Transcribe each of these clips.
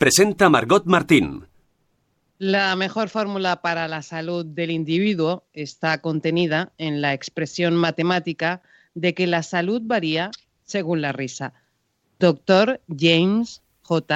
Presenta Margot Martín. La mejor fórmula para la salud del individuo está contenida en la expresión matemática de que la salud varía según la risa. Doctor James J.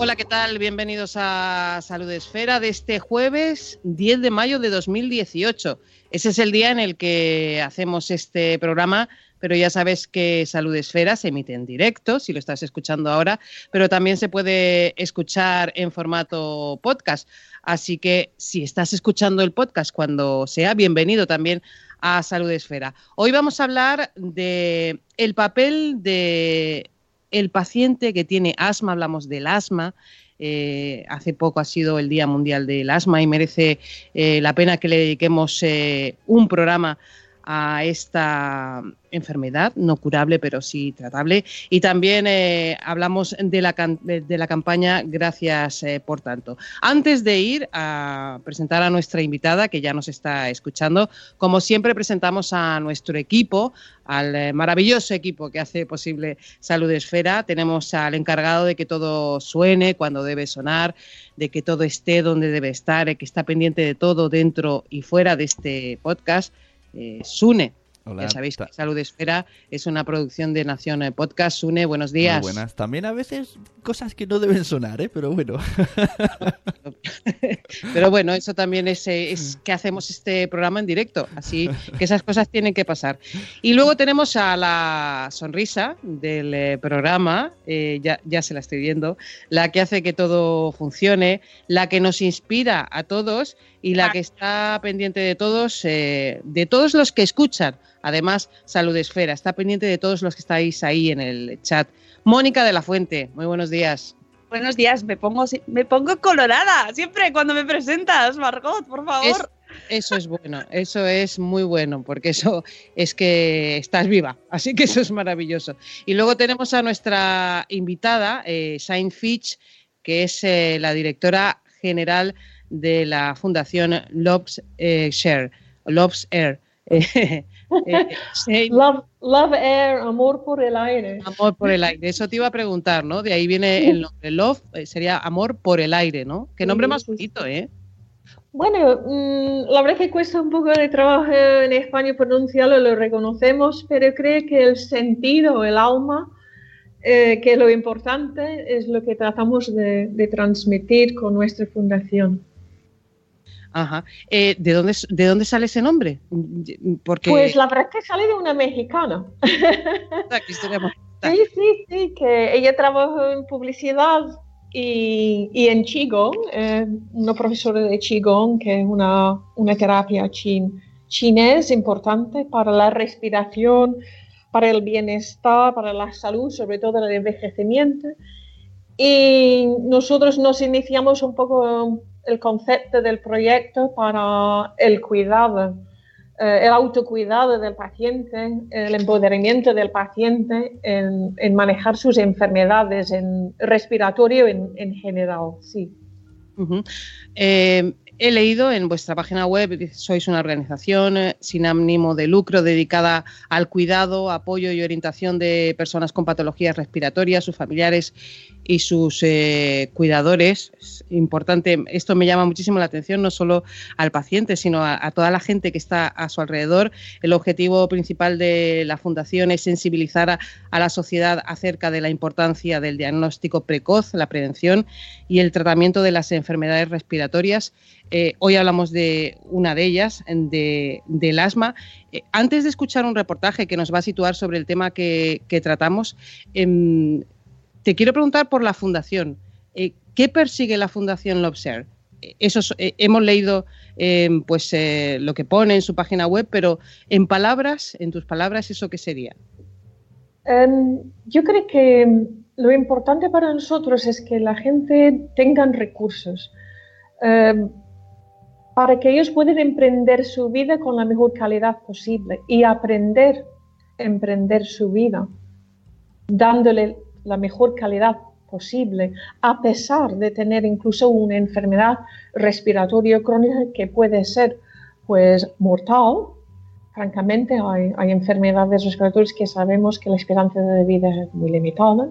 Hola, ¿qué tal? Bienvenidos a Salud Esfera de este jueves 10 de mayo de 2018. Ese es el día en el que hacemos este programa, pero ya sabes que Salud Esfera se emite en directo, si lo estás escuchando ahora, pero también se puede escuchar en formato podcast. Así que si estás escuchando el podcast cuando sea, bienvenido también a Salud Esfera. Hoy vamos a hablar de el papel de el paciente que tiene asma, hablamos del asma. Eh, hace poco ha sido el Día Mundial del Asma y merece eh, la pena que le dediquemos eh, un programa a esta enfermedad, no curable, pero sí tratable. Y también eh, hablamos de la, de la, campaña Gracias eh, por tanto. Antes de ir a presentar a nuestra invitada, que ya nos está escuchando, como siempre presentamos a nuestro equipo, al eh, maravilloso equipo que hace posible Salud Esfera. Tenemos al encargado de que todo suene cuando debe sonar, de que todo esté donde debe estar, que está pendiente de todo dentro y fuera de este podcast eh, Sune. Hola, ya sabéis que Salud Esfera es una producción de Nación Podcast. Sune, buenos días. Muy buenas. También a veces cosas que no deben sonar, ¿eh? pero bueno. pero bueno, eso también es, eh, es, que hacemos este programa en directo, así que esas cosas tienen que pasar. Y luego tenemos a la sonrisa del eh, programa, eh, ya, ya se la estoy viendo, la que hace que todo funcione, la que nos inspira a todos y la que está pendiente de todos, eh, de todos los que escuchan. Además, Salud Esfera está pendiente de todos los que estáis ahí en el chat. Mónica de la Fuente, muy buenos días. Buenos días, me pongo, me pongo colorada siempre cuando me presentas, Margot, por favor. Es, eso es bueno, eso es muy bueno, porque eso es que estás viva, así que eso es maravilloso. Y luego tenemos a nuestra invitada, eh, Shine Fitch, que es eh, la directora general de la Fundación Loves eh, Share, Loves Air. eh, love, love, Air, amor por el aire. Amor por el aire, eso te iba a preguntar, ¿no? De ahí viene el nombre. Love eh, sería amor por el aire, ¿no? Qué nombre más bonito, ¿eh? Bueno, mmm, la verdad que cuesta un poco de trabajo en España pronunciarlo, lo reconocemos, pero creo que el sentido, el alma, eh, que lo importante es lo que tratamos de, de transmitir con nuestra fundación. Ajá. Eh, ¿de, dónde, ¿De dónde sale ese nombre? Porque... Pues la verdad es que sale de una mexicana. sí, sí, sí, que ella trabajó en publicidad y, y en Qigong, eh, una profesora de Qigong, que es una, una terapia chin, chinés importante para la respiración, para el bienestar, para la salud, sobre todo el envejecimiento. Y nosotros nos iniciamos un poco el concepto del proyecto para el cuidado, eh, el autocuidado del paciente, el empoderamiento del paciente en, manejar sus enfermedades en respiratorio en, en general, sí. He leído en vuestra página web, sois una organización eh, sin ánimo de lucro dedicada al cuidado, apoyo y orientación de personas con patologías respiratorias, sus familiares y sus eh, cuidadores. Es importante, esto me llama muchísimo la atención, no solo al paciente, sino a, toda la gente que está a su alrededor. El objetivo principal de la Fundación es sensibilizar a la sociedad acerca de la importancia del diagnóstico precoz, la prevención y el tratamiento de las enfermedades respiratorias. Eh, hoy hablamos de una de ellas, de, del asma. Eh, antes de escuchar un reportaje que nos va a situar sobre el tema que, tratamos, eh, te quiero preguntar por la fundación. ¿Qué persigue la Fundación Lobser? Eso eh, hemos leído eh, pues eh, lo que pone en su página web, pero en palabras, en tus palabras, ¿eso qué sería? Em, yo creo que lo importante para nosotros es que la gente tenga recursos em, para que ellos puedan emprender su vida con la mejor calidad posible y aprender a emprender su vida dándole la mejor calidad posible, a pesar de tener incluso una enfermedad respiratoria crónica que puede ser pues mortal. Francamente, hay, hay enfermedades respiratorias que sabemos que la esperanza de vida es muy limitada.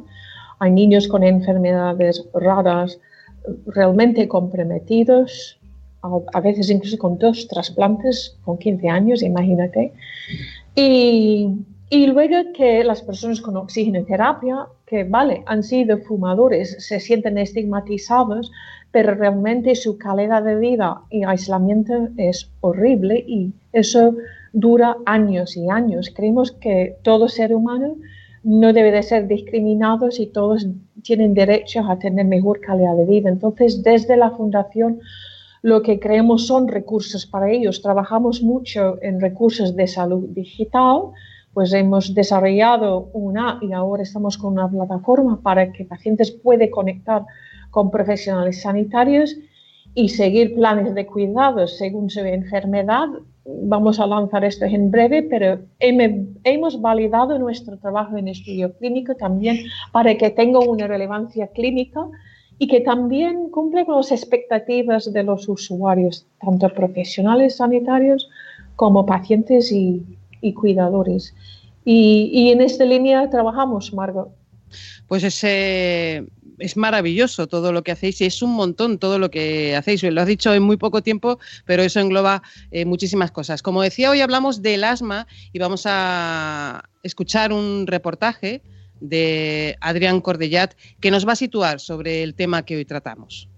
Hay niños con enfermedades raras realmente comprometidos, a, veces incluso con dos trasplantes con 15 años, imagínate. Y, y luego que las personas con oxigenoterapia, que vale, han sido fumadores, se sienten estigmatizados, pero realmente su calidad de vida y aislamiento es horrible y eso dura años y años. Creemos que todo ser humano no debe de ser discriminado y todos tienen derecho a tener mejor calidad de vida. Entonces, desde la Fundación, lo que creemos son recursos para ellos. Trabajamos mucho en recursos de salud digital, pues hemos desarrollado una y ahora estamos con una plataforma para que pacientes puedan conectar con profesionales sanitarios y seguir planes de cuidados según su enfermedad. Vamos a lanzar esto en breve, pero hemos validado nuestro trabajo en estudio clínico también para que tenga una relevancia clínica y que también cumple con las expectativas de los usuarios, tanto profesionales sanitarios como pacientes y, cuidadores. Y, en esta línea trabajamos, Margot. Pues ese es maravilloso todo lo que hacéis y es un montón todo lo que hacéis. Lo has dicho en muy poco tiempo, pero eso engloba eh, muchísimas cosas. Como decía, hoy hablamos del asma y vamos a escuchar un reportaje de Adrián Cordellat que nos va a situar sobre el tema que hoy tratamos.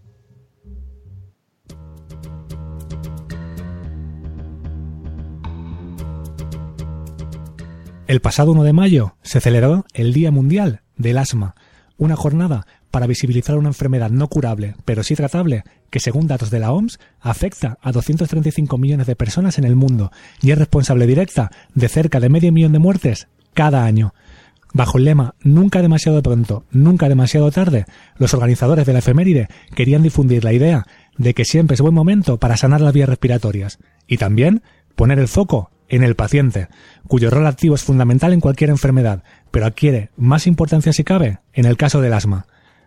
El pasado 1 de mayo se celebró el Día Mundial del Asma, una jornada para visibilizar una enfermedad no curable, pero sí tratable, que según datos de la OMS afecta a 235 millones de personas en el mundo y es responsable directa de cerca de medio millón de muertes cada año. Bajo el lema Nunca demasiado pronto, nunca demasiado tarde, los organizadores de la efeméride querían difundir la idea de que siempre es buen momento para sanar las vías respiratorias y también poner el foco en el paciente, cuyo rol activo es fundamental en cualquier enfermedad, pero adquiere más importancia si cabe en el caso del asma.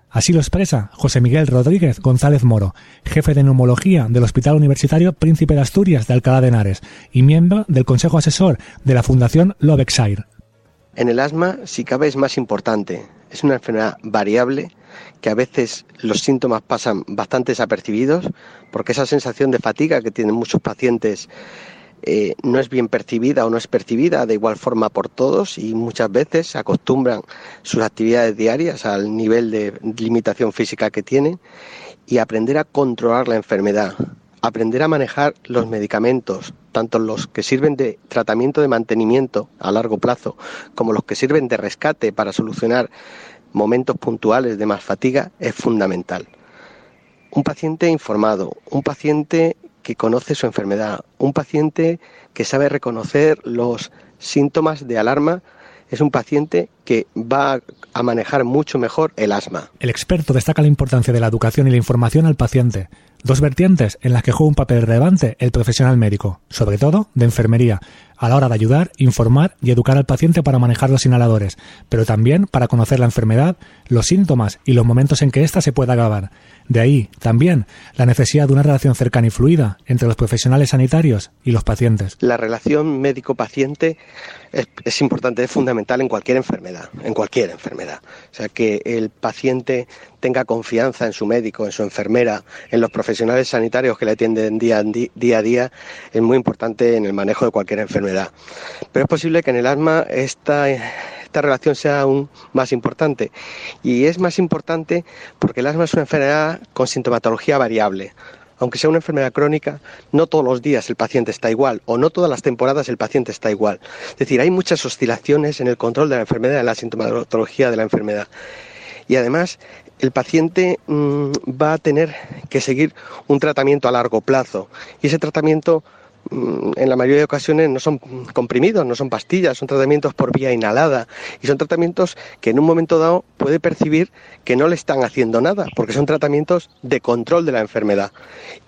Así lo expresa José Miguel Rodríguez González Moro, jefe de neumología del Hospital Universitario Príncipe de Asturias de Alcalá de Henares y miembro del Consejo Asesor de la Fundación Lovexair. En el asma, si cabe, es más importante. Es una enfermedad variable que a veces los síntomas pasan bastante desapercibidos porque esa sensación de fatiga que tienen muchos pacientes eh, no es bien percibida o no es percibida de igual forma por todos y muchas veces acostumbran sus actividades diarias al nivel de limitación física que tienen y aprender a controlar la enfermedad, aprender a manejar los medicamentos, tanto los que sirven de tratamiento de mantenimiento a largo plazo como los que sirven de rescate para solucionar momentos puntuales de más fatiga, es fundamental. Un paciente informado, un paciente que conoce su enfermedad, un paciente que sabe reconocer los síntomas de alarma, es un paciente que va a manejar mucho mejor el asma. El experto destaca la importancia de la educación y la información al paciente, dos vertientes en las que juega un papel relevante el profesional médico, sobre todo de enfermería, a la hora de ayudar, informar y educar al paciente para manejar los inhaladores, pero también para conocer la enfermedad, los síntomas y los momentos en que ésta se pueda agravar. De ahí, también, la necesidad de una relación cercana y fluida entre los profesionales sanitarios y los pacientes. La relación médico-paciente es, importante, es fundamental en cualquier enfermedad, en cualquier enfermedad. O sea, que el paciente tenga confianza en su médico, en su enfermera, en los profesionales sanitarios que le atienden día, día a día, es muy importante en el manejo de cualquier enfermedad. Pero es posible que en el asma esta esta relación sea aún más importante. Y es más importante porque el asma es una enfermedad con sintomatología variable. Aunque sea una enfermedad crónica, no todos los días el paciente está igual o no todas las temporadas el paciente está igual. Es decir, hay muchas oscilaciones en el control de la enfermedad, en la sintomatología de la enfermedad. Y además, el paciente mm, va a tener que seguir un tratamiento a largo plazo y ese tratamiento en la mayoría de ocasiones no son comprimidos, no son pastillas, son tratamientos por vía inhalada y son tratamientos que en un momento dado puede percibir que no le están haciendo nada, porque son tratamientos de control de la enfermedad.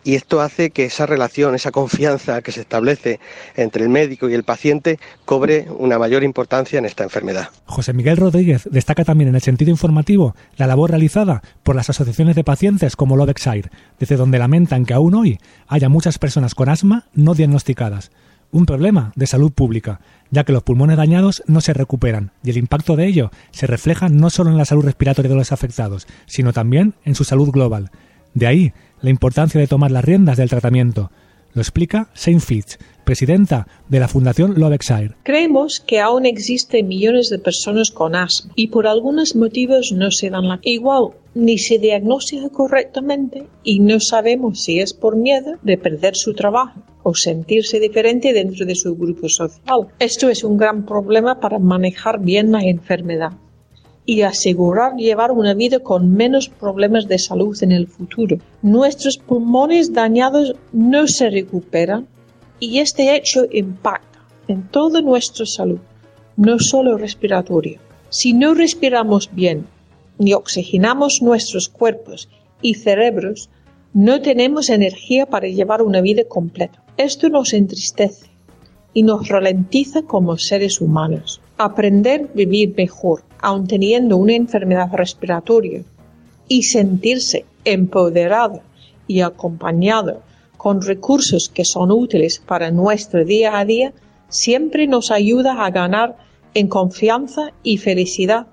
Y esto hace que esa relación, esa confianza que se establece entre el médico y el paciente cobre una mayor importancia en esta enfermedad. José Miguel Rodríguez destaca también en el sentido informativo la labor realizada por las asociaciones de pacientes como Lovexire, desde donde lamentan que aún hoy haya muchas personas con asma no diagnosticadas. Un problema de salud pública, ya que los pulmones dañados no se recuperan y el impacto de ello se refleja no solo en la salud respiratoria de los afectados, sino también en su salud global. De ahí la importancia de tomar las riendas del tratamiento. Lo explica Saint Fitch, presidenta de la Fundación Lovexire. Creemos que aún existen millones de personas con asma y por algunos motivos no se dan la igual ni se diagnostica correctamente y no sabemos si es por miedo de perder su trabajo o sentirse diferente dentro de su grupo social. Esto es un gran problema para manejar bien la enfermedad y asegurar llevar una vida con menos problemas de salud en el futuro. Nuestros pulmones dañados no se recuperan y este hecho impacta en toda nuestra salud, no solo respiratoria. Si no respiramos bien ni oxigenamos nuestros cuerpos y cerebros, no tenemos energía para llevar una vida completa. Esto nos entristece y nos ralentiza como seres humanos. Aprender a vivir mejor, aun teniendo una enfermedad respiratoria, y sentirse empoderado y acompañado con recursos que son útiles para nuestro día a día, siempre nos ayuda a ganar en confianza y felicidad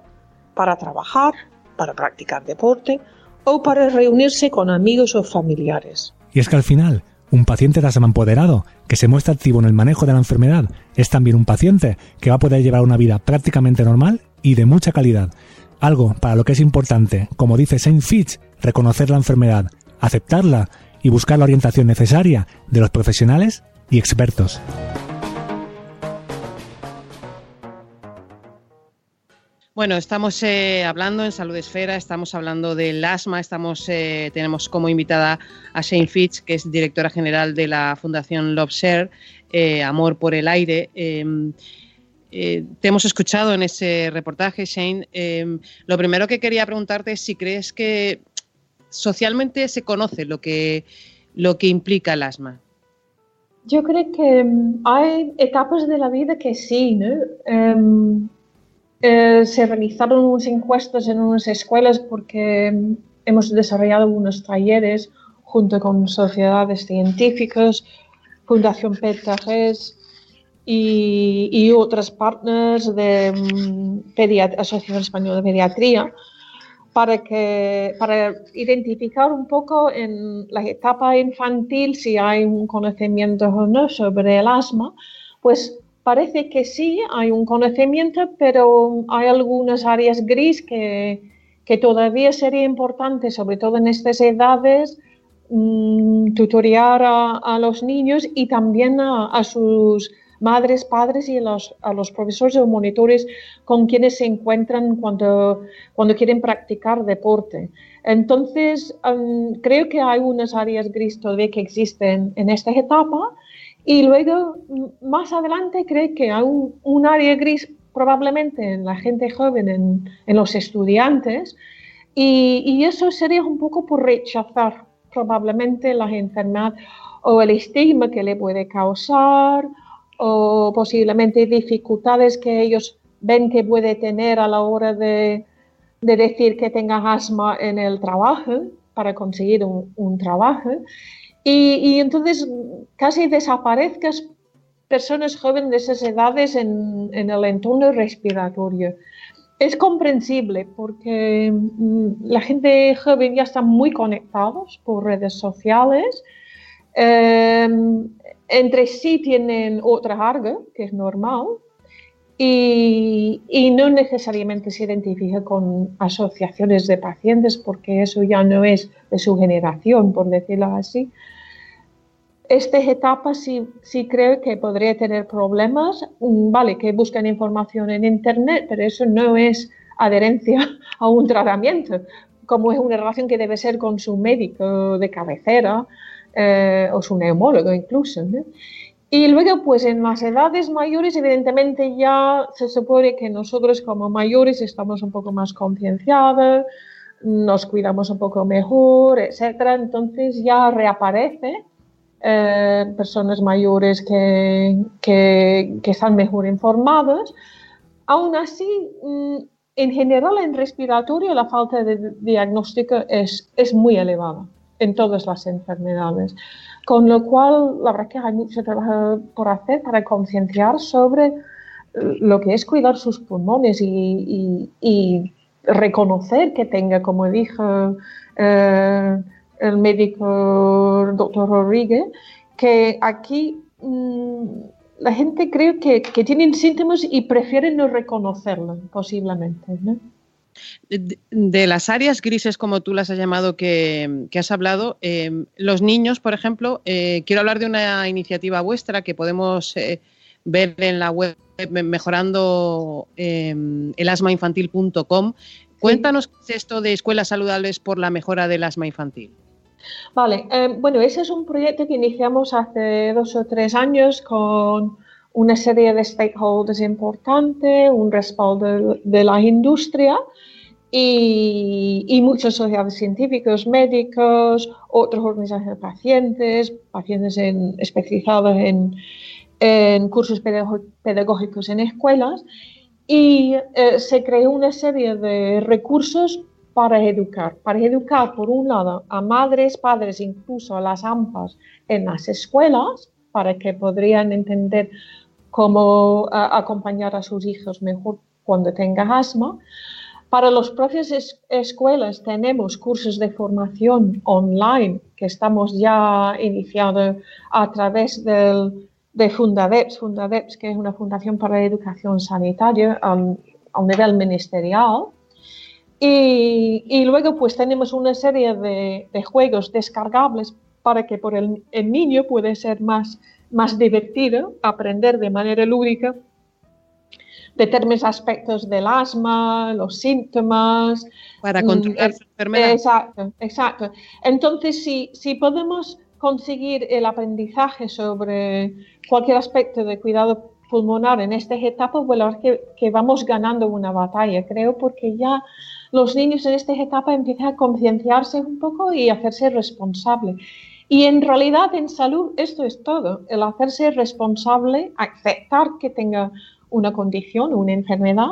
para trabajar, para practicar deporte o para reunirse con amigos o familiares. Y es que al final, un paciente de asma empoderado que se muestra activo en el manejo de la enfermedad es también un paciente que va a poder llevar una vida prácticamente normal y de mucha calidad. Algo para lo que es importante, como dice Saint Fitch, reconocer la enfermedad, aceptarla y buscar la orientación necesaria de los profesionales y expertos. Bueno, estamos eh, hablando en Salud Esfera, estamos hablando del asma, estamos, eh, tenemos como invitada a Shane Fitch, que es directora general de la Fundación Love Share, eh, Amor por el Aire. Em, te hemos escuchado en ese reportaje, Shane. Em, lo primero que quería preguntarte es si crees que socialmente se conoce lo que, lo que implica el asma. Yo creo que em, hay etapas de la vida que sí, ¿no? Eh, se realizaron unas encuestas en unas escuelas porque hemos desarrollado unos talleres junto con sociedades científicas, Fundación PETAGES y, y otras partners de um, Asociación Española de Pediatría para, que, para identificar un poco en la etapa infantil si hay un conocimiento o no sobre el asma, pues Parece que sí, hay un conocimiento, pero hay algunas áreas gris que, todavía sería importante, sobre todo en estas edades, mm, tutoriar a, los niños y también a, sus madres, padres y a los, profesores o monitores con quienes se encuentran cuando, cuando quieren practicar deporte. Entonces, mm, creo que hay unas áreas gris todavía que existen en esta etapa y luego, más adelante, creo que hay un, área gris probablemente en la gente joven, en, los estudiantes, y, eso sería un poco por rechazar probablemente la enfermedad o el estigma que le puede causar, o posiblemente dificultades que ellos ven que puede tener a la hora de, decir que tenga asma en el trabajo, para conseguir un trabajo. Y, entonces casi desaparezcan personas jóvenes de esas edades en, el entorno respiratorio. Es comprensible porque mm, la gente joven ya está muy conectados por redes sociales. Em, entre sí tienen otra carga, que es normal, y, y, no necesariamente se identifica con asociaciones de pacientes porque eso ya no es de su generación, por decirlo así. Estas etapas sí, sí creo que podría tener problemas, mm, vale, que buscan información en Internet, pero eso no es adherencia a un tratamiento. como es una relación que debe ser con su médico de cabecera eh, o su neumólogo incluso. Y luego, pues en las edades mayores, evidentemente ya se supone que nosotros como mayores estamos un poco más concienciados, nos cuidamos un poco mejor, etcétera. Entonces ya reaparece eh, personas mayores que, que, que, están mejor informados. Aún así, mm, en general en respiratorio la falta de diagnóstico es, es muy elevada en todas las enfermedades. Con lo cual, la verdad que hay mucho trabajo por hacer para concienciar sobre eh, lo que es cuidar sus pulmones y, reconocer que tenga, como dijo eh, el médico doctor Rodríguez, que aquí mm, la gente cree que, que, tienen síntomas y prefieren no reconocerlo, posiblemente. ¿no? De, las áreas grises, como tú las has llamado, que, has hablado, em, los niños, por ejemplo, eh, quiero hablar de una iniciativa vuestra que podemos eh, ver en la web mejorando em, el asmainfantil.com. Cuéntanos qué es esto de escuelas saludables por la mejora del asma infantil. Vale, em, bueno, ese es un proyecto que iniciamos hace dos o tres años con una serie de stakeholders importantes, un respaldo de la industria y, muchos sociedades científicos, médicos, otras organizaciones de pacientes, pacientes especializados en, cursos pedagógicos en escuelas. Y eh, se creó una serie de recursos para educar, para educar por un lado a madres, padres, incluso a las AMPAs en las escuelas, para que podrían entender cómo acompañar a sus hijos mejor cuando tengan asma. Para los propias escuelas tenemos cursos de formación online que estamos ya iniciando a través del, de Fundadeps, Fundadeps que es una fundación para la educación sanitaria a nivel ministerial. Y, y, luego pues tenemos una serie de, de, juegos descargables para que por el, el niño puede ser más más divertido aprender de manera lúdica determinados aspectos del asma, los síntomas. Para controlar su enfermedad. Exacto, exacto. Entonces, si, si podemos conseguir el aprendizaje sobre cualquier aspecto de cuidado pulmonar en estas etapas, bueno, es que, que vamos ganando una batalla, creo, porque ya los niños en estas etapas empiezan a concienciarse un poco y a hacerse responsables. Y en realidad en salud esto es todo, el hacerse responsable, aceptar que tenga una condición, una enfermedad,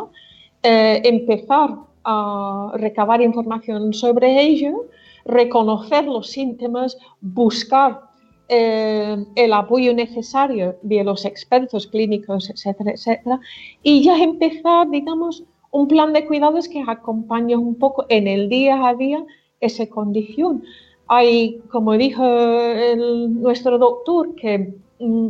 eh, empezar a recabar información sobre ello, reconocer los síntomas, buscar eh, el apoyo necesario de los expertos clínicos, etcétera, etcétera, y ya empezar, digamos, un plan de cuidados que acompañe un poco en el día a día esa condición hay, como dijo nuestro doctor, que mm,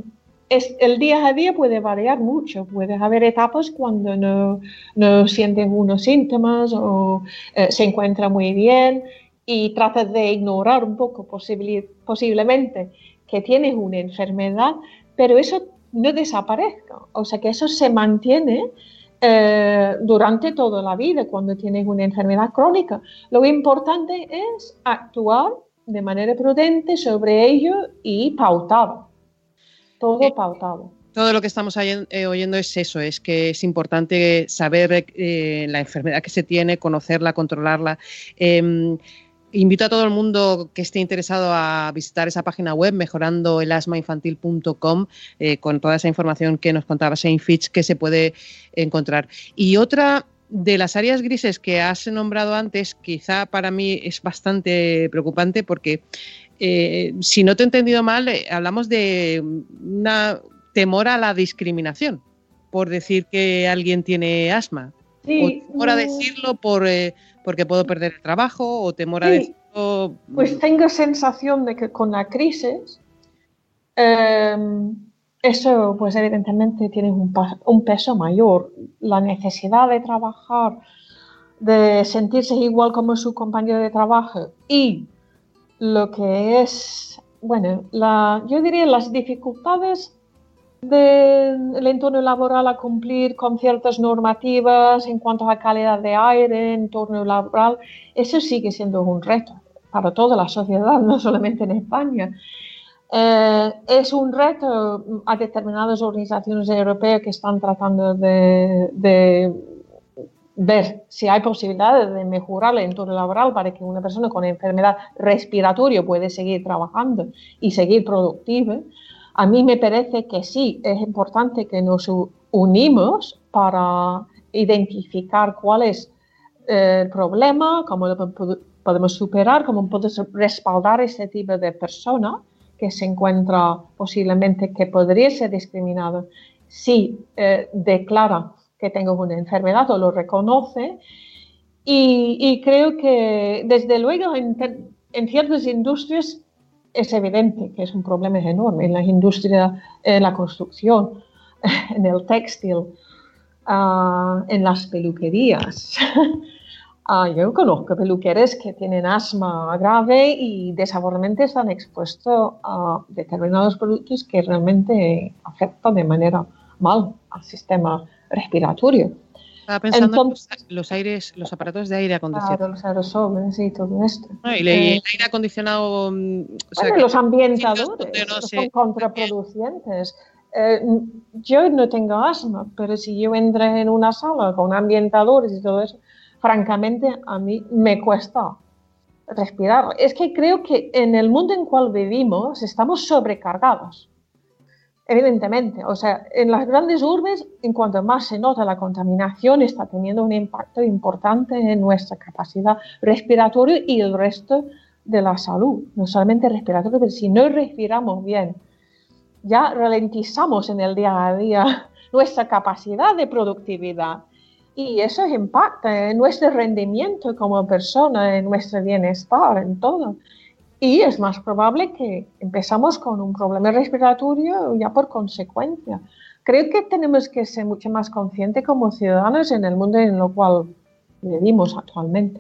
el día a día puede variar mucho. Puede haber etapas cuando no, no sienten unos síntomas o eh, se encuentra muy bien y trata de ignorar un poco posiblemente que tienes una enfermedad, pero eso no desaparezca. O sea, que eso se mantiene eh, durante toda la vida cuando tienes una enfermedad crónica. Lo importante es actuar de manera prudente sobre ello y pautado. Todo eh, pautado. Todo lo que estamos eh, oyendo es eso, es que es importante saber eh, la enfermedad que se tiene, conocerla, controlarla. Em, invito a todo el mundo que esté interesado a visitar esa página web mejorando el asmainfantil.com con toda esa información que nos contaba Saint Fitch que se puede encontrar. Y otra de las áreas grises que has nombrado antes, quizá para mí es bastante preocupante porque, eh, si no te he entendido mal, eh, hablamos de una temor a la discriminación por decir que alguien tiene asma. Sí, o temor a decirlo por, eh, porque puedo perder el trabajo o temor a decirlo... Pues tengo sensación de que con la crisis... Em, eso, pues evidentemente tiene un, peso mayor. La necesidad de trabajar, de sentirse igual como su compañero de trabajo y lo que es, bueno, la, yo diría las dificultades del entorno laboral a cumplir con ciertas normativas en cuanto a calidad de aire, entorno laboral, eso sigue siendo un reto para toda la sociedad, no solamente en España. Eh, es un reto a determinadas organizaciones europeas que están tratando de, ver si hay posibilidades de mejorar el entorno laboral para que una persona con enfermedad respiratoria pueda seguir trabajando y seguir productiva. A mí me parece que sí, es importante que nos unimos para identificar cuál es eh, el problema, cómo lo podemos superar, cómo podemos respaldar ese tipo de persona que se encuentra posiblemente que podría ser discriminado si eh, declara que tengo una enfermedad o lo reconoce. Y, creo que desde luego en, ciertas industrias es evidente que es un problema enorme en la industria, en la construcción, en el textil, ah, en las peluquerías. Ah, yo conozco peluqueros que tienen asma grave y desafortunadamente están expuestos a determinados productos que realmente afectan de manera mal al sistema respiratorio. Estaba pensando en los, aires, los aparatos de aire acondicionado. Claro, los aerosoles y todo esto. y el eh, aire acondicionado. Mm, los ambientadores son contraproducentes. Eh, yo no tengo asma, pero si yo entré en una sala con ambientadores y todo eso, francamente a mí me cuesta respirar. Es que creo que en el mundo en cual vivimos estamos sobrecargados evidentemente. O sea, en las grandes urbes, en cuanto más se nota la contaminación, está teniendo un impacto importante en nuestra capacidad respiratoria y el resto de la salud. No solamente respiratoria, pero si no respiramos bien, ya ralentizamos en el día a día nuestra capacidad de productividad. Y eso impacta en nuestro rendimiento como persona, en nuestro bienestar, en todo y es más probable que empezamos con un problema respiratorio ya por consecuencia. Creo que tenemos que ser mucho más conscientes como ciudadanos en el mundo en el cual vivimos actualmente.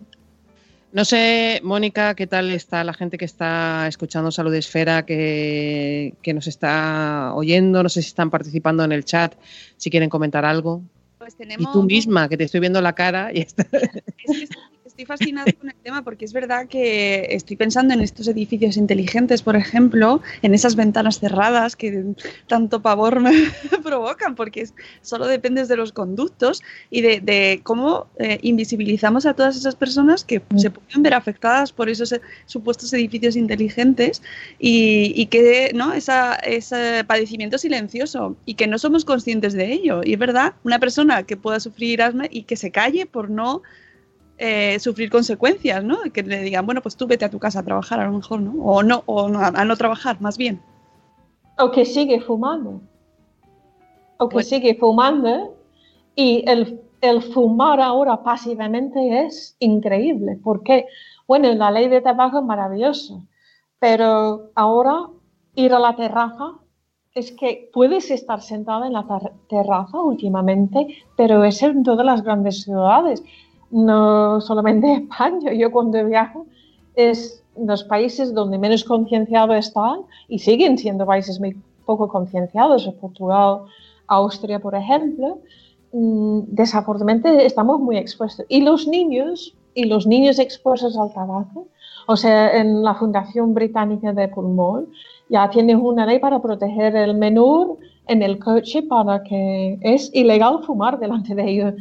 No sé, Mónica, qué tal está la gente que está escuchando Salud Esfera, que, que, nos está oyendo, no sé si están participando en el chat, si quieren comentar algo. Pues tenemos... Y tú misma, que te estoy viendo la cara. Y está estoy fascinada con el tema porque es verdad que estoy pensando en estos edificios inteligentes, por ejemplo, en esas ventanas cerradas que tanto pavor me provocan, porque solo dependes de los conductos y de, cómo eh, invisibilizamos a todas esas personas que mm. se pueden ver afectadas por esos eh, supuestos edificios inteligentes y, que no Esa, ese padecimiento silencioso y que no somos conscientes de ello. Y es verdad, una persona que pueda sufrir asma y que se calle por no eh, sufrir consecuencias, ¿no? Que le digan, bueno, pues tú vete a tu casa a trabajar a lo mejor, ¿no? O no, o a no trabajar, más bien. O que sigue fumando. O que sigue fumando y el, el, fumar ahora pasivamente es increíble. porque Bueno, la ley de tabaco es maravillosa, pero ahora ir a la terraza es que puedes estar sentada en la terraza últimamente, pero es en todas las grandes ciudades no solamente España, yo cuando viajo es los países donde menos concienciados están y siguen siendo países muy poco concienciados, Portugal, Austria, por ejemplo, mm, desafortunadamente estamos muy expuestos. Y los niños, y los niños expuestos al tabaco, o sea, en la Fundación Británica de Pulmón ya tienen una ley para proteger el menor en el coche para que es ilegal fumar delante de ellos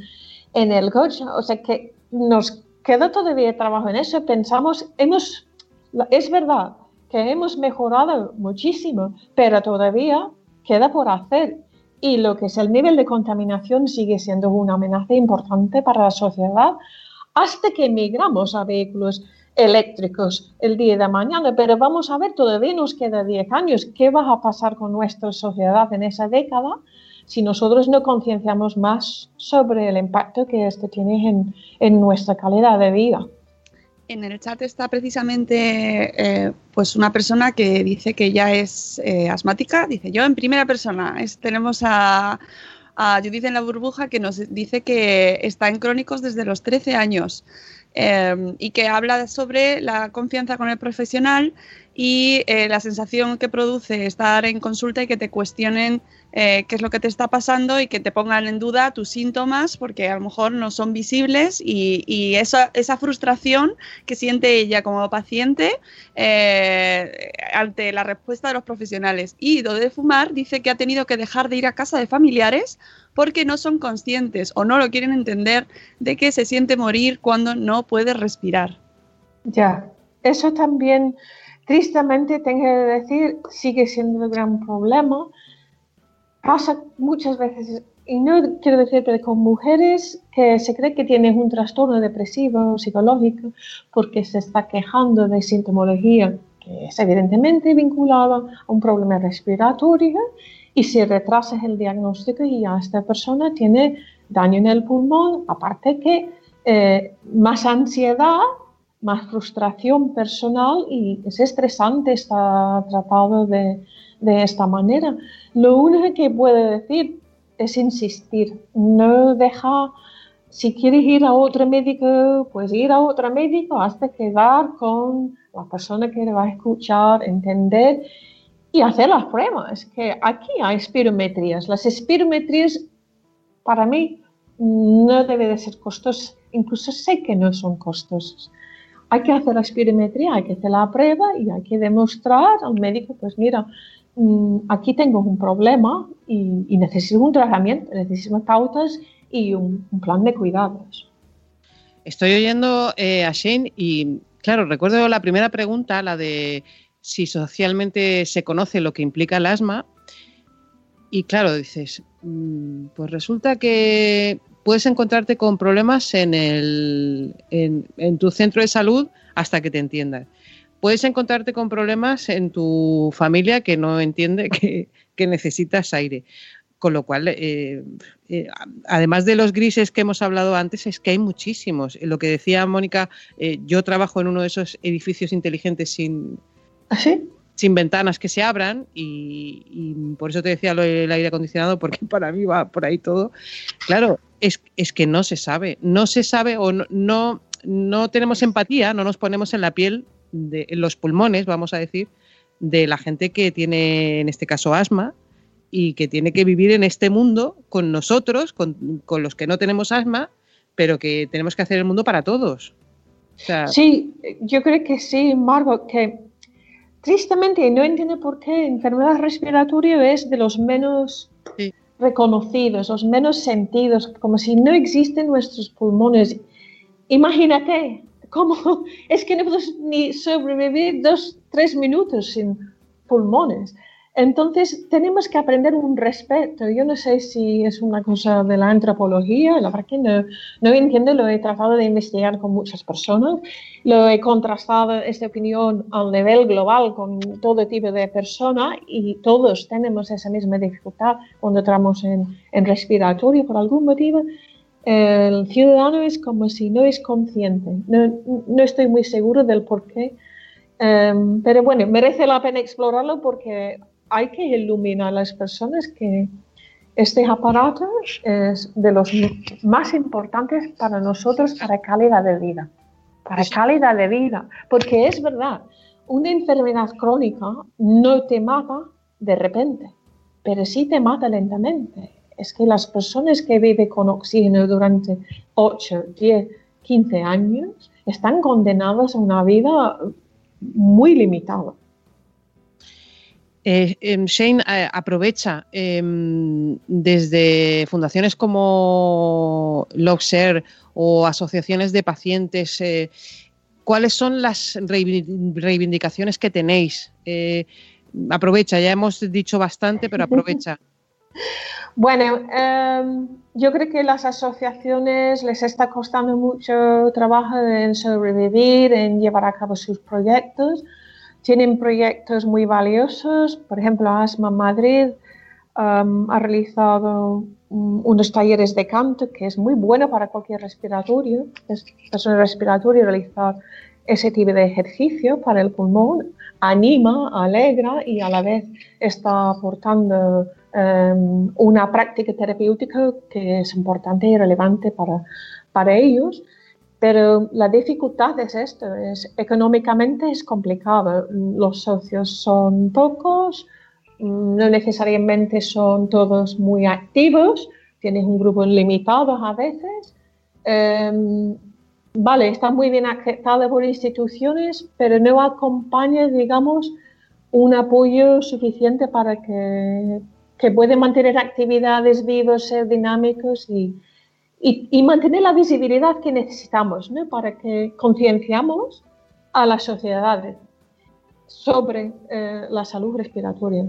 en el coche. O sea que nos queda todavía trabajo en eso. Pensamos, hemos, es verdad que hemos mejorado muchísimo, pero todavía queda por hacer. Y lo que es el nivel de contaminación sigue siendo una amenaza importante para la sociedad hasta que migramos a vehículos eléctricos el día de mañana. Pero vamos a ver, todavía nos queda 10 años. ¿Qué va a pasar con nuestra sociedad en esa década? Si nosotros no concienciamos más sobre el impacto que esto tiene en, en nuestra calidad de vida. En el chat está precisamente eh, pues una persona que dice que ya es eh, asmática. Dice yo en primera persona. tenemos a, a, Judith en la burbuja que nos dice que está en crónicos desde los 13 años. eh, y que habla sobre la confianza con el profesional y eh, la sensación que produce estar en consulta y que te cuestionen eh, qué es lo que te está pasando y que te pongan en duda tus síntomas porque a lo mejor no son visibles y, y esa, esa, frustración que siente ella como paciente eh, ante la respuesta de los profesionales. Y lo de fumar dice que ha tenido que dejar de ir a casa de familiares porque no son conscientes o no lo quieren entender de que se siente morir cuando no puede respirar. Ya, eso también tristemente tengo que decir, sigue siendo un gran problema. Pasa muchas veces, y no quiero decir, pero con mujeres que se cree que tienen un trastorno depresivo o psicológico porque se está quejando de sintomología que es evidentemente vinculada a un problema respiratorio y si retrasas el diagnóstico y ya esta persona tiene daño en el pulmón, aparte que eh, más ansiedad más frustración personal y es estresante estar tratado de, de esta manera. Lo único que puedo decir es insistir, no deja, si quieres ir a otro médico, pues ir a otro médico hasta quedar con la persona que le va a escuchar, entender y hacer las pruebas, que aquí hay espirometrías. Las espirometrías para mí no deben de ser costosas, incluso sé que no son costosas hay que hacer la espirometría, hay que hacer la prueba y hay que demostrar al médico, pues mira, aquí tengo un problema y, necesito un tratamiento, necesito pautas y un, plan de cuidados. Estoy oyendo eh, a Shane y, claro, recuerdo la primera pregunta, la de si socialmente se conoce lo que implica el asma. Y claro, dices, mm, pues resulta que puedes encontrarte con problemas en, el, en, tu centro de salud hasta que te entiendan. Puedes encontrarte con problemas en tu familia que no entiende que, necesitas aire. Con lo cual, eh, eh, además de los grises que hemos hablado antes, es que hay muchísimos. Lo que decía Mónica, eh, yo trabajo en uno de esos edificios inteligentes sin, ¿Ah, sin ventanas que se abran y, por eso te decía lo del aire acondicionado, porque para mí va por ahí todo. Claro, es, es que no se sabe, no se sabe o no, no, tenemos empatía, no nos ponemos en la piel, de, los pulmones, vamos a decir, de la gente que tiene, en este caso, asma y que tiene que vivir en este mundo con nosotros, con, con los que no tenemos asma, pero que tenemos que hacer el mundo para todos. sí, yo creo que sí, Margot, que tristemente, no entiendo por qué enfermedad respiratoria es de los menos reconocidos, los menos sentidos, como si no existen nuestros pulmones. Imagínate, ¿cómo? Es que no podemos ni sobrevivir dos, tres minutos sin pulmones. Entonces, tenemos que aprender un respeto. Yo no sé si es una cosa de la antropología, la verdad que no, no entiendo, lo he tratado de investigar con muchas personas, lo he contrastado esta opinión al nivel global con todo tipo de personas y todos tenemos esa misma dificultad cuando entramos en, en respiratorio por algún motivo. El ciudadano es como si no es consciente. No, no estoy muy seguro del por qué. Um, pero bueno, merece la pena explorarlo porque hay que iluminar a las personas que este aparato es de los más importantes para nosotros para calidad de vida. Para calidad de vida. Porque es verdad, una enfermedad crónica no te mata de repente, pero sí te mata lentamente. Es que las personas que viven con oxígeno durante 8, 10, 15 años están condenadas a una vida muy limitada. Eh, em, Shane eh, aprovecha em, desde fundaciones como Loxer o asociaciones de pacientes. Eh, ¿Cuáles son las reivindicaciones que tenéis? aprovecha, ya hemos dicho bastante, pero aprovecha. Bueno, em, yo creo que las asociaciones les está costando mucho trabajo en sobrevivir, en llevar a cabo sus proyectos. Tienen proyectos muy valiosos, por ejemplo, Asma Madrid um, ha realizado unos talleres de canto que es muy bueno para cualquier respiratorio, es persona respiratoria realizar ese tipo de ejercicio para el pulmón, anima, alegra y a la vez está aportando um, una práctica terapéutica que es importante y relevante para, para ellos. Pero la dificultad es esto, es económicamente es complicado. Los socios son pocos, no necesariamente son todos muy activos, tienes un grupo limitado a veces. Em, vale, está muy bien aceptada por instituciones, pero no acompaña, digamos, un apoyo suficiente para que, que puedan mantener actividades vivas, ser dinámicos y, y, mantener la visibilidad que necesitamos ¿no? para que concienciamos a las sociedades sobre eh, la salud respiratoria.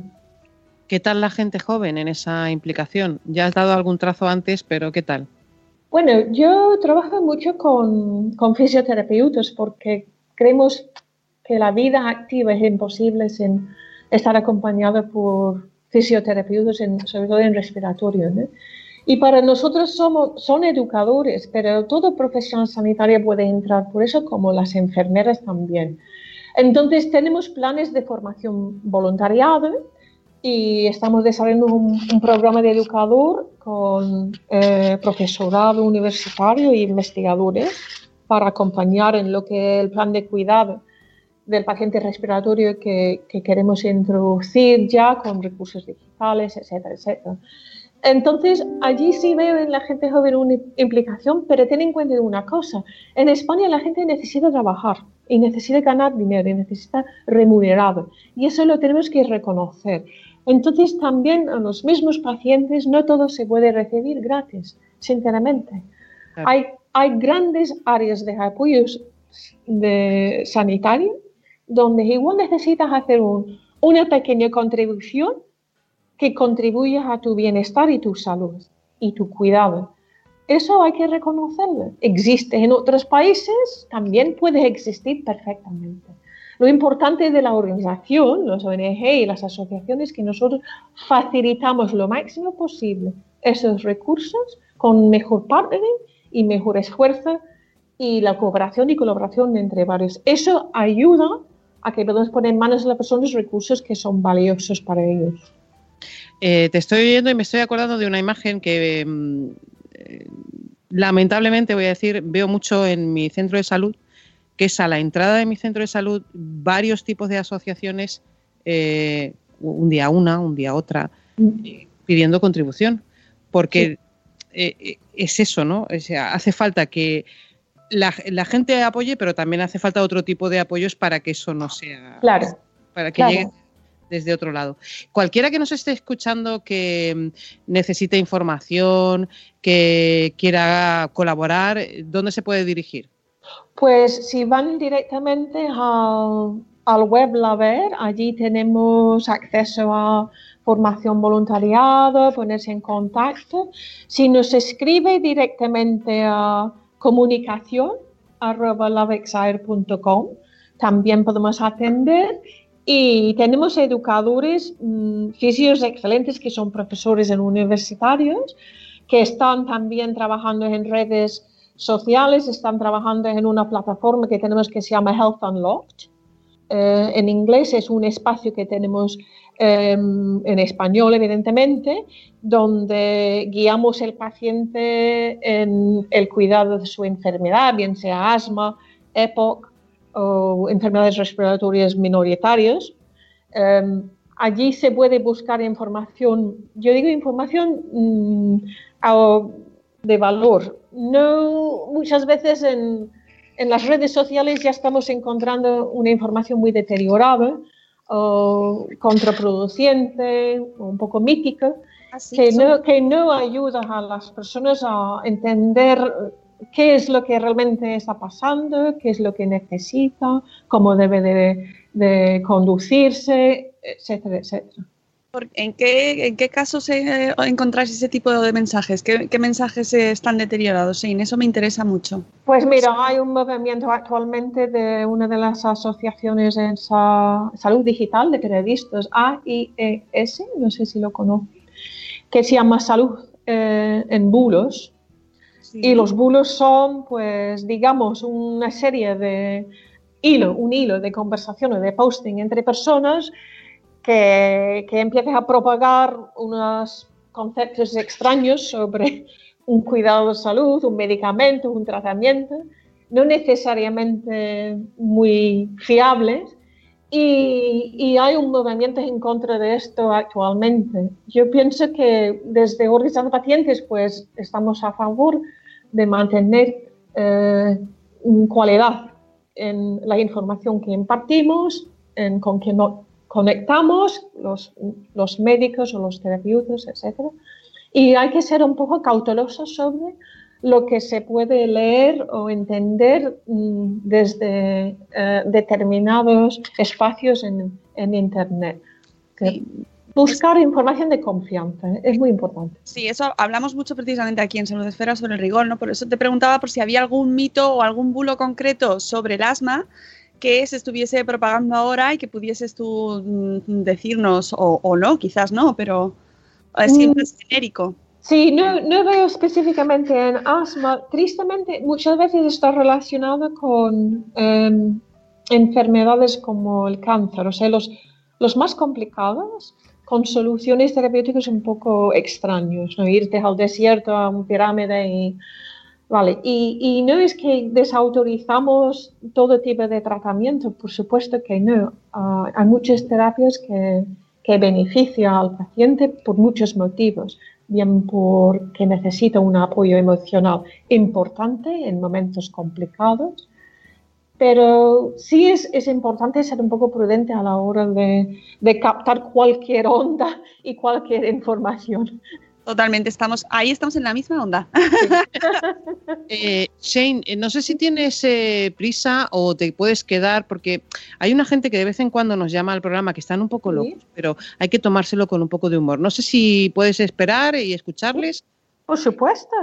¿Qué tal la gente joven en esa implicación? Ya has dado algún trazo antes, pero ¿qué tal? Bueno, yo trabajo mucho con, con fisioterapeutas porque creemos que la vida activa es imposible sin estar acompañada por fisioterapeutas, sobre todo en respiratorio. ¿no? Y para nosotros somos, son educadores, pero todo profesional sanitario puede entrar por eso, como las enfermeras también. Entonces tenemos planes de formación voluntariada y estamos desarrollando un, programa de educador con eh, profesorado universitario e investigadores para acompañar en lo que el plan de cuidado del paciente respiratorio que, que queremos introducir ya con recursos digitales, etcétera, etcétera. Entonces, allí sí veo en la gente joven una implicación, pero ten en cuenta una cosa. En España la gente necesita trabajar y necesita ganar dinero y necesita remunerado. Y eso lo tenemos que reconocer. Entonces, también a los mismos pacientes no todo se puede recibir gratis, sinceramente. Hay, hay grandes áreas de apoyos de sanitario donde igual necesitas hacer una pequeña contribución que contribuya a tu bienestar y tu salud y tu cuidado. Eso hay que reconocerlo. Existe en otros países, también puede existir perfectamente. Lo importante de la organización, los ONG y las asociaciones, es que nosotros facilitamos lo máximo posible esos recursos con mejor partnering y mejor esfuerzo y la cooperación y colaboración entre varios. Eso ayuda a que podamos poner en manos de las personas recursos que son valiosos para ellos. Eh, te estoy oyendo y me estoy acordando de una imagen que mm, eh, lamentablemente voy a decir, veo mucho en mi centro de salud, que es a la entrada de mi centro de salud varios tipos de asociaciones, eh, un día una, un día otra, pidiendo contribución. Porque es eso, ¿no? hace falta que la, gente apoye, pero también hace falta otro tipo de apoyos para que eso no sea. Claro. Para que llegue desde otro lado. Cualquiera que nos esté escuchando que mm, necesite información, que quiera colaborar, ¿dónde se puede dirigir? Pues si van directamente al, al web ver allí tenemos acceso a formación voluntariado, ponerse en contacto. Si nos escribe directamente a comunicación arroba también podemos atender y tenemos educadores mm, físicos excelentes que son profesores en universitarios, que están también trabajando en redes sociales, están trabajando en una plataforma que tenemos que se llama Health Unlocked. Eh, en inglés es un espacio que tenemos em, en español, evidentemente, donde guiamos al paciente en el cuidado de su enfermedad, bien sea asma, EPOC o enfermedades respiratorias minoritarias. Em, allí se puede buscar información, yo digo información mm, de valor. No muchas veces en, en, las redes sociales ya estamos encontrando una información muy deteriorada o contraproducente o un poco mítica que, no, que no ayuda a las personas a entender qué es lo que realmente está pasando, qué es lo que necesita, cómo debe de, conducirse, etcétera, etcétera. ¿En qué, ¿En qué casos eh, encontráis ese tipo de mensajes? ¿Qué, mensajes están deteriorados? Sí, eso me interesa mucho. Pues mira, hay un movimiento actualmente de una de las asociaciones en salud digital de periodistas, AIES, no sé si lo conocen, que se llama Salud eh, en Bulos, y los bulos son, pues, digamos, una serie de hilo, un hilo de conversaciones, de posting entre personas que, que empiezan a propagar unos conceptos extraños sobre un cuidado de salud, un medicamento, un tratamiento. no necesariamente muy fiables y, y, hay un movimiento en contra de esto actualmente. Yo pienso que desde Organización de Pacientes pues estamos a favor de mantener eh, cualidad en la información que impartimos, en con que no conectamos los, los médicos o los terapeutas, etc. Y hay que ser un poco cautelosos sobre lo que se puede leer o entender mm, desde eh, determinados espacios en, en Internet. Buscar información de confianza ¿eh? es muy importante. Sí, eso hablamos mucho precisamente aquí en Salud Esfera sobre el rigor, ¿no? Por eso te preguntaba por si había algún mito o algún bulo concreto sobre el asma que se estuviese propagando ahora y que pudieses tú mm, decirnos, o, o no, quizás no, pero es siempre mm. genérico. Sí, no, no, veo específicamente en asma. Tristemente, muchas veces está relacionado con em, enfermedades como el cáncer, o sea, los, los más complicados, con soluciones terapéuticas un poco extraños, ¿no? Irte al desierto, a un pirámide y... Vale, y, y no es que desautorizamos todo tipo de tratamiento, por supuesto que no. Uh, hay muchas terapias que, que benefician al paciente por muchos motivos bien porque necesita un apoyo emocional importante en momentos complicados, pero sí es, es importante ser un poco prudente a la hora de, de captar cualquier onda y cualquier información. Totalmente, estamos ahí estamos en la misma onda. eh, Shane, eh, no sé si tienes eh, prisa o te puedes quedar, porque hay una gente que de vez en cuando nos llama al programa que están un poco locos, pero hay que tomárselo con un poco de humor. No sé si puedes esperar y escucharles. Por supuesto.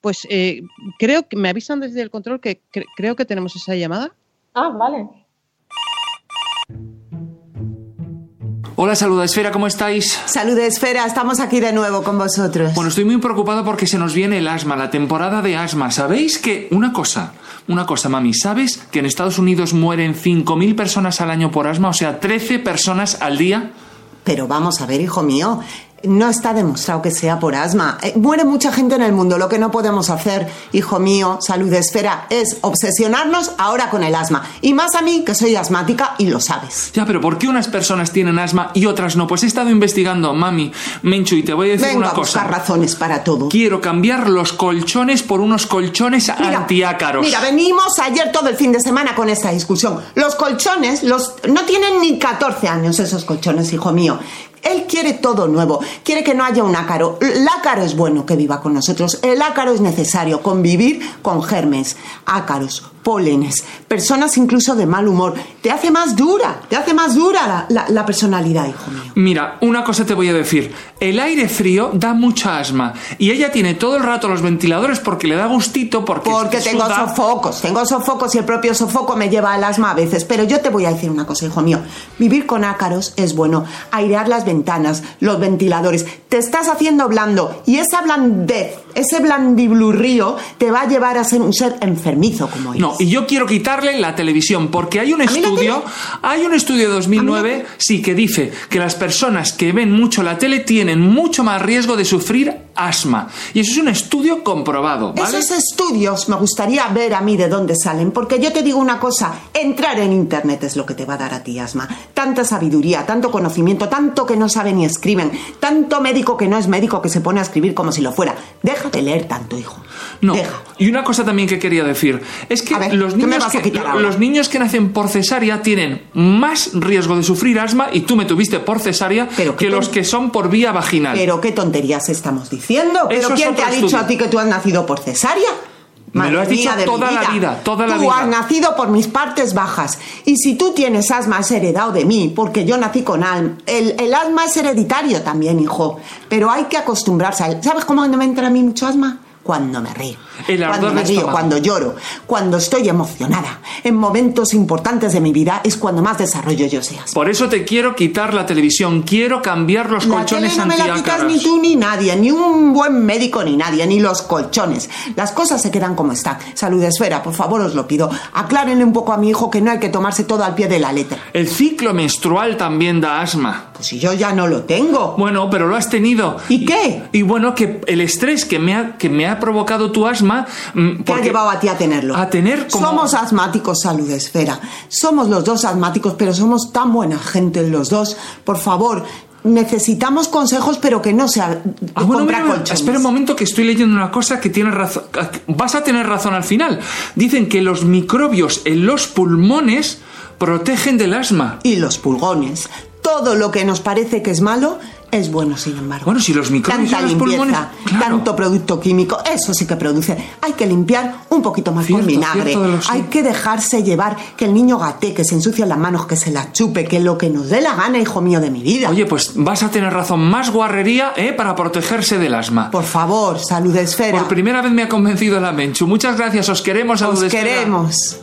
Pues eh, creo que me avisan desde el control que cre creo que tenemos esa llamada. Ah, vale. Hola Salud Esfera, ¿cómo estáis? Salud Esfera, estamos aquí de nuevo con vosotros. Bueno, estoy muy preocupado porque se nos viene el asma, la temporada de asma. ¿Sabéis que una cosa, una cosa, mami, ¿sabes que en Estados Unidos mueren 5.000 personas al año por asma? O sea, 13 personas al día. Pero vamos a ver, hijo mío, no está demostrado que sea por asma. Eh, muere mucha gente en el mundo. Lo que no podemos hacer, hijo mío, salud esfera, es obsesionarnos ahora con el asma. Y más a mí, que soy asmática y lo sabes. Ya, pero ¿por qué unas personas tienen asma y otras no? Pues he estado investigando, mami, Menchu, y te voy a decir Venga una a cosa. buscar razones para todo. Quiero cambiar los colchones por unos colchones Mira, antiácaros. Mira, venimos ayer todo el fin de semana con esta discusión. Los colchones, los no tienen ni 14 años esos colchones, hijo mío. Él quiere todo nuevo, quiere que no haya un ácaro. El ácaro es bueno que viva con nosotros. El ácaro es necesario, convivir con germes, ácaros, pólenes, personas incluso de mal humor. Te hace más dura, te hace más dura la, la- la personalidad, hijo mío. Mira, una cosa te voy a decir. El aire frío da mucha asma. Y ella tiene todo el rato los ventiladores porque le da gustito, porque. Porque tengo suda. sofocos, tengo sofocos y el propio sofoco me lleva al asma a veces. Pero yo te voy a decir una cosa, hijo mío. Vivir con ácaros es bueno. Airear las ventanas, los ventiladores. Te estás haciendo blando y esa blandez, ese blandiblurrío te va a llevar a ser un ser enfermizo como él. No, y yo quiero quitarle la televisión porque hay un estudio, hay un estudio de 2009, sí, que dice que las personas que ven mucho la tele tienen mucho más riesgo de sufrir asma. Y eso es un estudio comprobado, ¿vale? Esos estudios me gustaría ver a mí de dónde salen, porque yo te digo una cosa, entrar en Internet es lo que te va a dar a ti asma. Tanta sabiduría, tanto conocimiento, tanto que no saben ni escriben, tanto médico que no es médico que se pone a escribir como si lo fuera. Deja de leer tanto, hijo. No. Y una cosa también que quería decir es que los ¿qué me niños que, quitar ahora? los niños que nacen por cesárea tienen más riesgo de sufrir asma y tú me tuviste por cesárea que los que son por vía vaginal. Pero qué tonterías estamos diciendo. ¿Pero Eso es quién te ha dicho estudio. a ti que tú has nacido por cesárea? Me lo has Madre dicho toda la vida, toda la tú vida. has nacido por mis partes bajas. Y si tú tienes asma, has heredado de mí, porque yo nací con alma. El, el asma es hereditario también, hijo. Pero hay que acostumbrarse a él. ¿Sabes cómo me entra a mí mucho asma? Cuando me río. Cuando me río, cuando lloro, cuando estoy emocionada. En momentos importantes de mi vida es cuando más desarrollo yo ese asma. Por eso te quiero quitar la televisión, quiero cambiar los La colchones tele no me la quitas ni tú ni nadie, ni un buen médico ni nadie, ni los colchones. Las cosas se quedan como están. Salud esfera, por favor os lo pido. Aclárenle un poco a mi hijo que no hay que tomarse todo al pie de la letra. El ciclo menstrual también da asma. Pues si yo ya no lo tengo. Bueno, pero lo has tenido. ¿Y qué? Y bueno, que el estrés que me ha, que me ha ha provocado tu asma. mm, ¿Qué ha llevado a ti a tenerlo? A tener como... Somos asmáticos, salud esfera. Somos los dos asmáticos, pero somos tan buena gente los dos. Por favor, necesitamos consejos, pero que no sea Ah, bueno, comprar mira, mira, colchones. espera un momento que estoy leyendo una cosa que tiene razón. Vas a tener razón al final. Dicen que los microbios en los pulmones protegen del asma. Y los pulgones. Todo lo que nos parece que es malo es bueno, sin embargo. Bueno, si los microbios Tanta los limpieza, pulmones. tanto producto químico, eso sí que produce. Hay que limpiar un poquito más con Cierto, vinagre. cierto Hay que dejarse llevar, que el niño gate, que se ensucia las manos, que se las chupe, que lo que nos dé la gana, hijo mío de mi vida. Oye, pues vas a tener razón. Más guarrería, ¿eh? Para protegerse del asma. Por favor, salud esfera. Por primera vez me ha convencido la Menchu. Muchas gracias, os queremos, Salud Os queremos.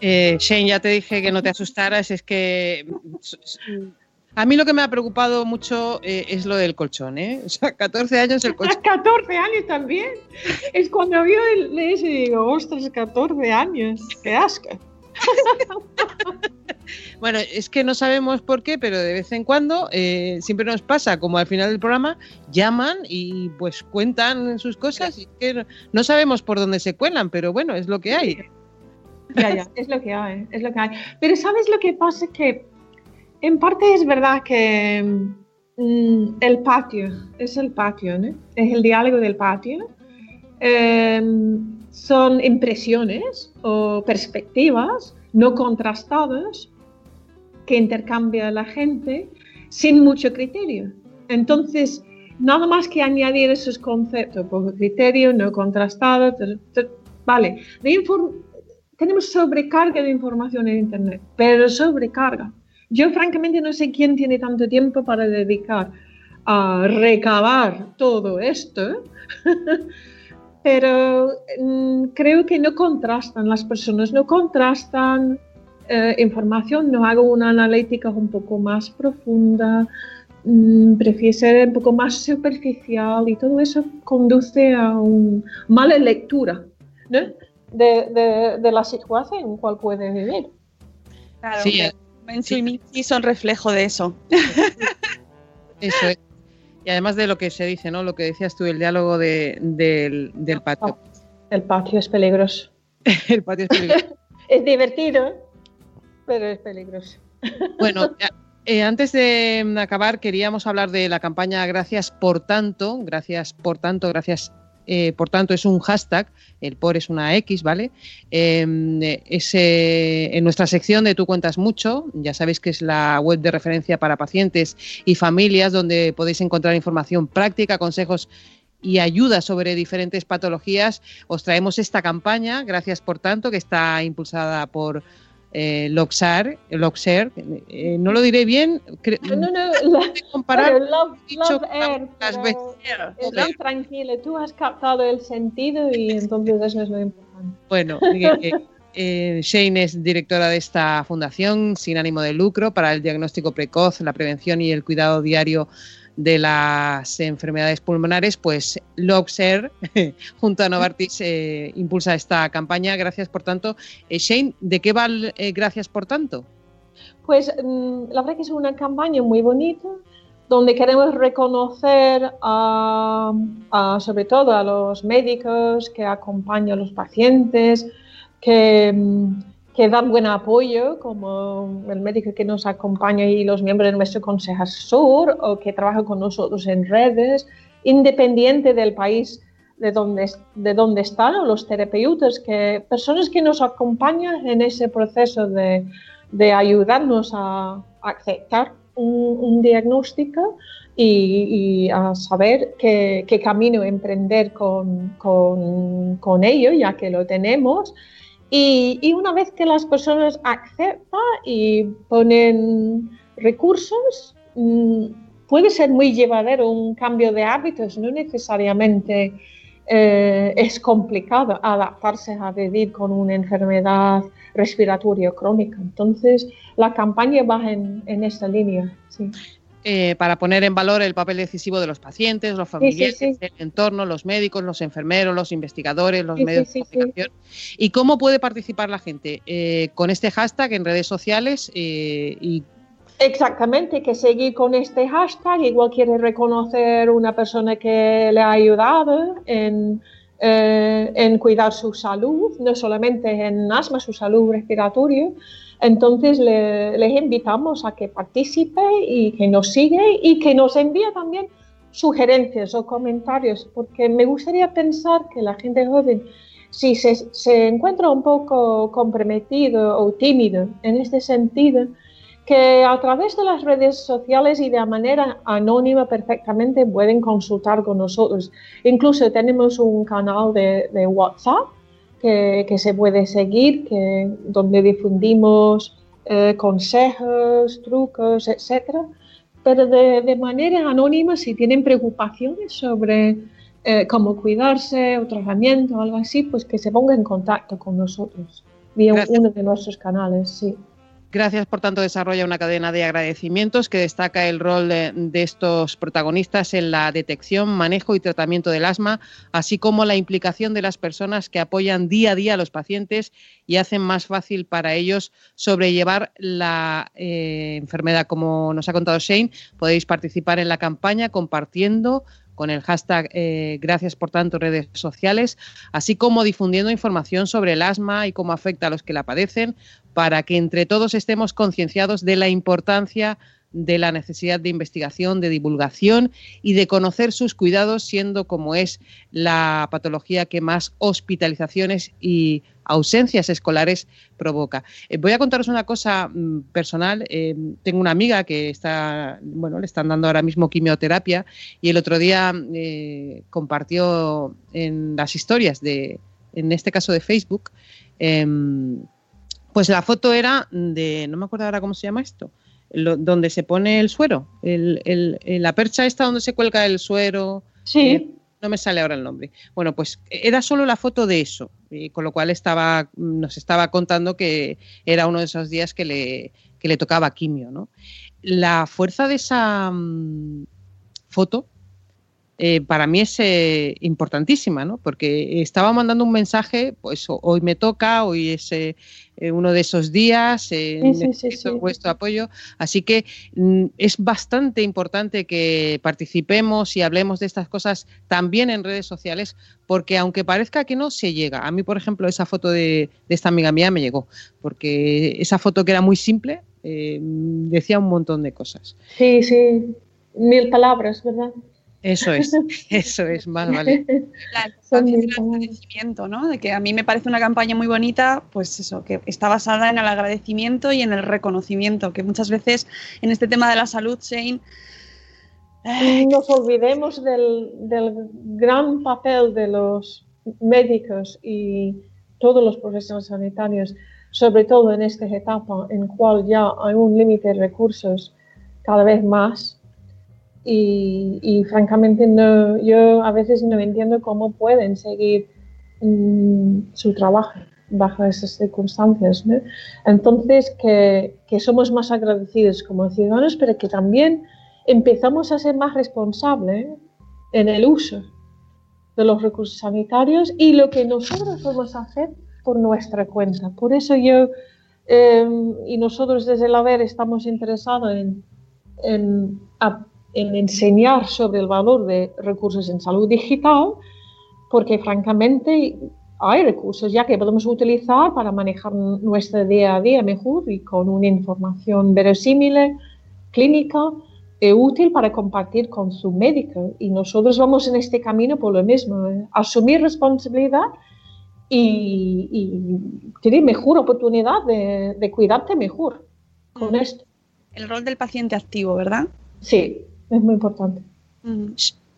Eh, Shane, ya te dije que no te asustaras, es que a mí lo que me ha preocupado mucho eh, es lo del colchón, ¿eh? O sea, 14 años el colchón. 14 años también. Es cuando vio el ese y digo, ostras, 14 años. Qué asco. Bueno, es que no sabemos por qué, pero de vez en cuando eh, siempre nos pasa, como al final del programa, llaman y pues cuentan sus cosas y que no, no sabemos por dónde se cuelan, pero bueno, es lo que hay. Ya, ya, es lo que hay, es lo que hay. Pero ¿sabes lo que pasa? Que en parte es verdad que mm, el patio, es el patio. Es el diálogo del patio. Em, son impresiones o perspectivas no contrastadas que intercambia la gente sin mucho criterio. Entonces, nada más que añadir esos conceptos, por criterio no contrastado, vale, de tenemos sobrecarga de información en Internet, pero sobrecarga. Yo francamente no sé quién tiene tanto tiempo para dedicar a recabar todo esto, pero mm, creo que no contrastan las personas, no contrastan eh, información, no hago una analítica un poco más profunda, mm, prefiero ser un poco más superficial y todo eso conduce a una mala lectura ¿no? de, de- de la situación en cual puede vivir. Claro, Sí, que Menchu y Michi son reflejo de eso. Eso es. Y además de lo que se dice, ¿no? Lo que decías tú, el diálogo de- del, del patio. El patio es peligroso. el patio es peligroso. Es divertido, pero es peligroso. Bueno, eh, antes de acabar, queríamos hablar de la campaña Gracias por tanto. Gracias por tanto, gracias eh, por tanto es un hashtag. El por es una X, ¿vale? Eh, es, eh, en nuestra sección de Tú cuentas mucho. Ya sabéis que es la web de referencia para pacientes y familias donde podéis encontrar información práctica, consejos y ayuda sobre diferentes patologías. Os traemos esta campaña, gracias por tanto, que está impulsada por eh, Loxar, Loxer, eh, no lo diré bien, No, no, no, comparar love, dicho love air, las estoy tranquila, tú has captado el sentido y entonces eso es lo importante. Bueno, eh, eh, Shane es directora de esta fundación sin ánimo de lucro para el diagnóstico precoz, la prevención y el cuidado diario de las enfermedades pulmonares, pues Loxer, junto a Novartis, eh, impulsa esta campaña. Gracias por tanto. Eh, Shane, ¿de qué va eh, Gracias por tanto? Pues mm, la verdad que es una campaña muy bonita donde queremos reconocer a, sobre todo a los médicos que acompañan a los pacientes, que, mm, que dan buen apoyo, como el médico que nos acompaña y los miembros de nuestro Consejo Asesor o que trabaja con nosotros en redes, independiente del país de donde, de donde están, o los terapeutas, que, personas que nos acompañan en ese proceso de, de ayudarnos a aceptar un, diagnóstico y, y, a saber qué, qué camino emprender con, con, con, ello, ya que lo tenemos. Y, una vez que las personas aceptan y ponen recursos, mmm, puede ser muy llevadero un cambio de hábitos, no necesariamente eh, es complicado adaptarse a vivir con una enfermedad respiratoria crónica. Entonces, la campaña va en, en esta línea. Sí. Eh, para poner en valor el papel decisivo de los pacientes, los familiares, sí, sí, sí. el entorno, los médicos, los enfermeros, los investigadores, los medios de comunicación. ¿Y cómo puede participar la gente? Eh, con este hashtag en redes sociales eh, y Exactamente, que seguir con este hashtag, igual quiere reconocer una persona que le ha ayudado en, eh, en cuidar su salud, no solamente en asma, su salud respiratoria. Entonces le- les invitamos a que participe y que nos siga y que nos envíe también sugerencias o comentarios, porque me gustaría pensar que la gente joven, si se, encuentra un poco comprometido o tímido en este sentido, que a través de las redes sociales y de manera anónima perfectamente pueden consultar con nosotros. Incluso tenemos un canal de WhatsApp que, que se puede seguir, que, donde difundimos eh, consejos, trucos, etcétera, pero de, de manera anónima si tienen preocupaciones sobre eh, cómo cuidarse o tratamiento o algo así, pues que se ponga en contacto con nosotros vía Gracias. uno de nuestros canales, sí. Gracias, por tanto, desarrolla una cadena de agradecimientos que destaca el rol de, estos protagonistas en la detección, manejo y tratamiento del asma, así como la implicación de las personas que apoyan día a día a los pacientes y hacen más fácil para ellos sobrellevar la eh, enfermedad. Como nos ha contado Shane, podéis participar en la campaña compartiendo con el hashtag eh, gracias por tanto redes sociales, así como difundiendo información sobre el asma y cómo afecta a los que la padecen, para que entre todos estemos concienciados de la importancia de la necesidad de investigación, de divulgación y de conocer sus cuidados, siendo como es la patología que más hospitalizaciones y ausencias escolares provoca. Eh, voy a contaros una cosa mm, personal. Eh, tengo una amiga que está, bueno, le están dando ahora mismo quimioterapia y el otro día eh, compartió en las historias de, en este caso de Facebook, em, pues la foto era de, no me acuerdo ahora cómo se llama esto, lo- donde se pone el suero, el- el- el- la percha esta donde se cuelga el suero. Sí. eh, no me sale ahora el nombre. Bueno, pues era solo la foto de eso, y con lo cual estaba, nos estaba contando que era uno de esos días que le, que le tocaba quimio, ¿no? La fuerza de esa mm, foto eh, para mí es eh, importantísima, ¿no? Porque estaba mandando un mensaje, pues ho- hoy me toca, hoy es eh, uno de esos días, Sí, necesito sí. vuestro apoyo. Así que mm, es bastante importante que participemos y hablemos de estas cosas también en redes sociales, porque aunque parezca que no, se llega. A mí, por ejemplo, esa foto de, de esta amiga mía me llegó, porque esa foto que era muy simple decía un montón de cosas. Sí, sí, mil palabras, ¿verdad? Eso es, eso es, más vale. La importancia del agradecimiento, ¿no? De que a mí me parece una campaña muy bonita, pues eso, que está basada en el agradecimiento y en el reconocimiento, que muchas veces en este tema de la salud, Shane, nos olvidemos del, del gran papel de los médicos y todos los profesionales sanitarios, sobre todo en esta etapa en cual ya hay un límite de recursos cada vez más. Y, francamente no, yo a veces no entiendo cómo pueden seguir mm, su trabajo bajo esas circunstancias. Entonces, que, que somos más agradecidos como ciudadanos, pero que también empezamos a ser más responsables en el uso de los recursos sanitarios y lo que nosotros vamos a hacer por nuestra cuenta. Por eso yo eh, y nosotros desde el haber estamos interesados en, en enseñar sobre el valor de recursos en salud digital, porque francamente hay recursos ya que podemos utilizar para manejar nuestro día a día mejor y con una información verosímil, clínica, e útil para compartir con su médico. Y nosotros vamos en este camino por lo mismo, ¿eh? asumir responsabilidad y, y tener mejor oportunidad de, de cuidarte mejor con esto. el rol del paciente activo, ¿verdad? Sí, es muy importante.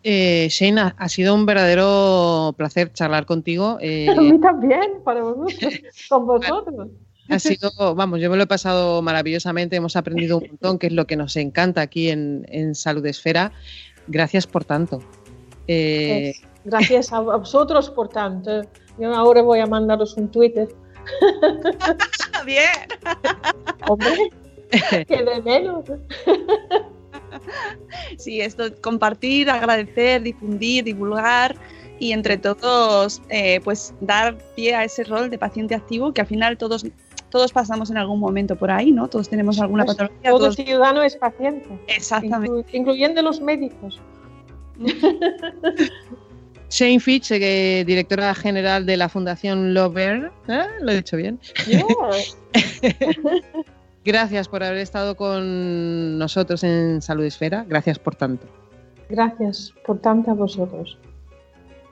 Eh, Shane, ha- ha sido un verdadero placer charlar contigo. eh, A mí también, para vosotros, con vosotros. ha sido, vamos, yo me lo he pasado maravillosamente, hemos aprendido un montón, que es lo que nos encanta aquí en, en Salud Esfera. Gracias por tanto. Eh, Pues, gracias a vosotros, por tanto. Yo ahora voy a mandaros un Twitter. Bien. Hombre, que de menos. Sí, esto, compartir, agradecer, difundir, divulgar y entre todos, eh, pues dar pie a ese rol de paciente activo que al final todos, todos pasamos en algún momento por ahí, ¿no? Todos tenemos alguna Pues patología. todo todos- ciudadano es paciente. Exactamente. Inclu- incluyendo los médicos. Shane Fitch, eh, directora general de la Fundación Lover, ¿eh? lo he dicho bien. Gracias por haber estado con nosotros en Salud Esfera. Gracias por tanto. Gracias por tanto a vosotros.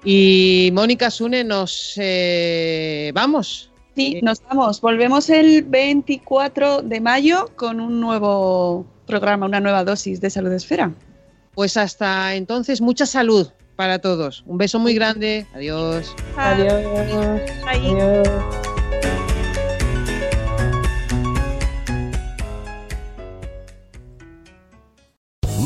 Y Mónica Sune, nos eh, vamos. Sí, nos vamos. Volvemos el 24 de mayo con un nuevo programa, una nueva dosis de Salud Esfera. Pues hasta entonces, mucha salud para todos. Un beso muy grande. Adiós. Adiós. Adiós.